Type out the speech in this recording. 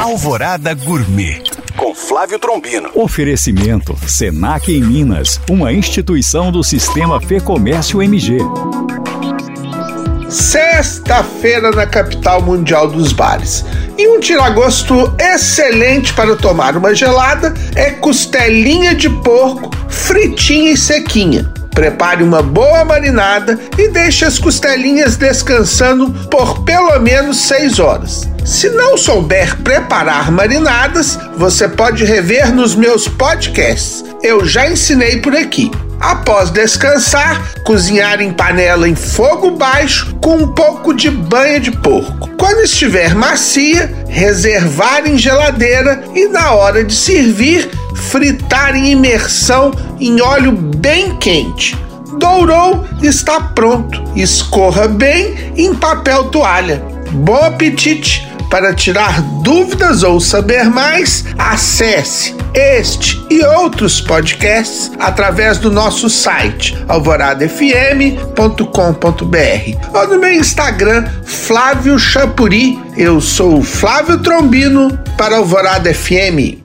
Alvorada Gourmet com Flávio Trombino. Oferecimento Senac em Minas, uma instituição do Sistema Fê Comércio MG. Sexta-feira na capital mundial dos bares. E um tiragosto excelente para tomar uma gelada é costelinha de porco fritinha e sequinha. Prepare uma boa marinada e deixe as costelinhas descansando por pelo menos 6 horas. Se não souber preparar marinadas, você pode rever nos meus podcasts. Eu já ensinei por aqui. Após descansar, cozinhar em panela em fogo baixo com um pouco de banha de porco. Quando estiver macia, reservar em geladeira e na hora de servir, fritar em imersão em óleo bem quente. Dourou, está pronto. Escorra bem em papel toalha. Bom apetite! Para tirar dúvidas ou saber mais, acesse este e outros podcasts através do nosso site alvoradafm.com.br ou no meu Instagram Flávio Chapuri. Eu sou Flávio Trombino para Alvorada FM.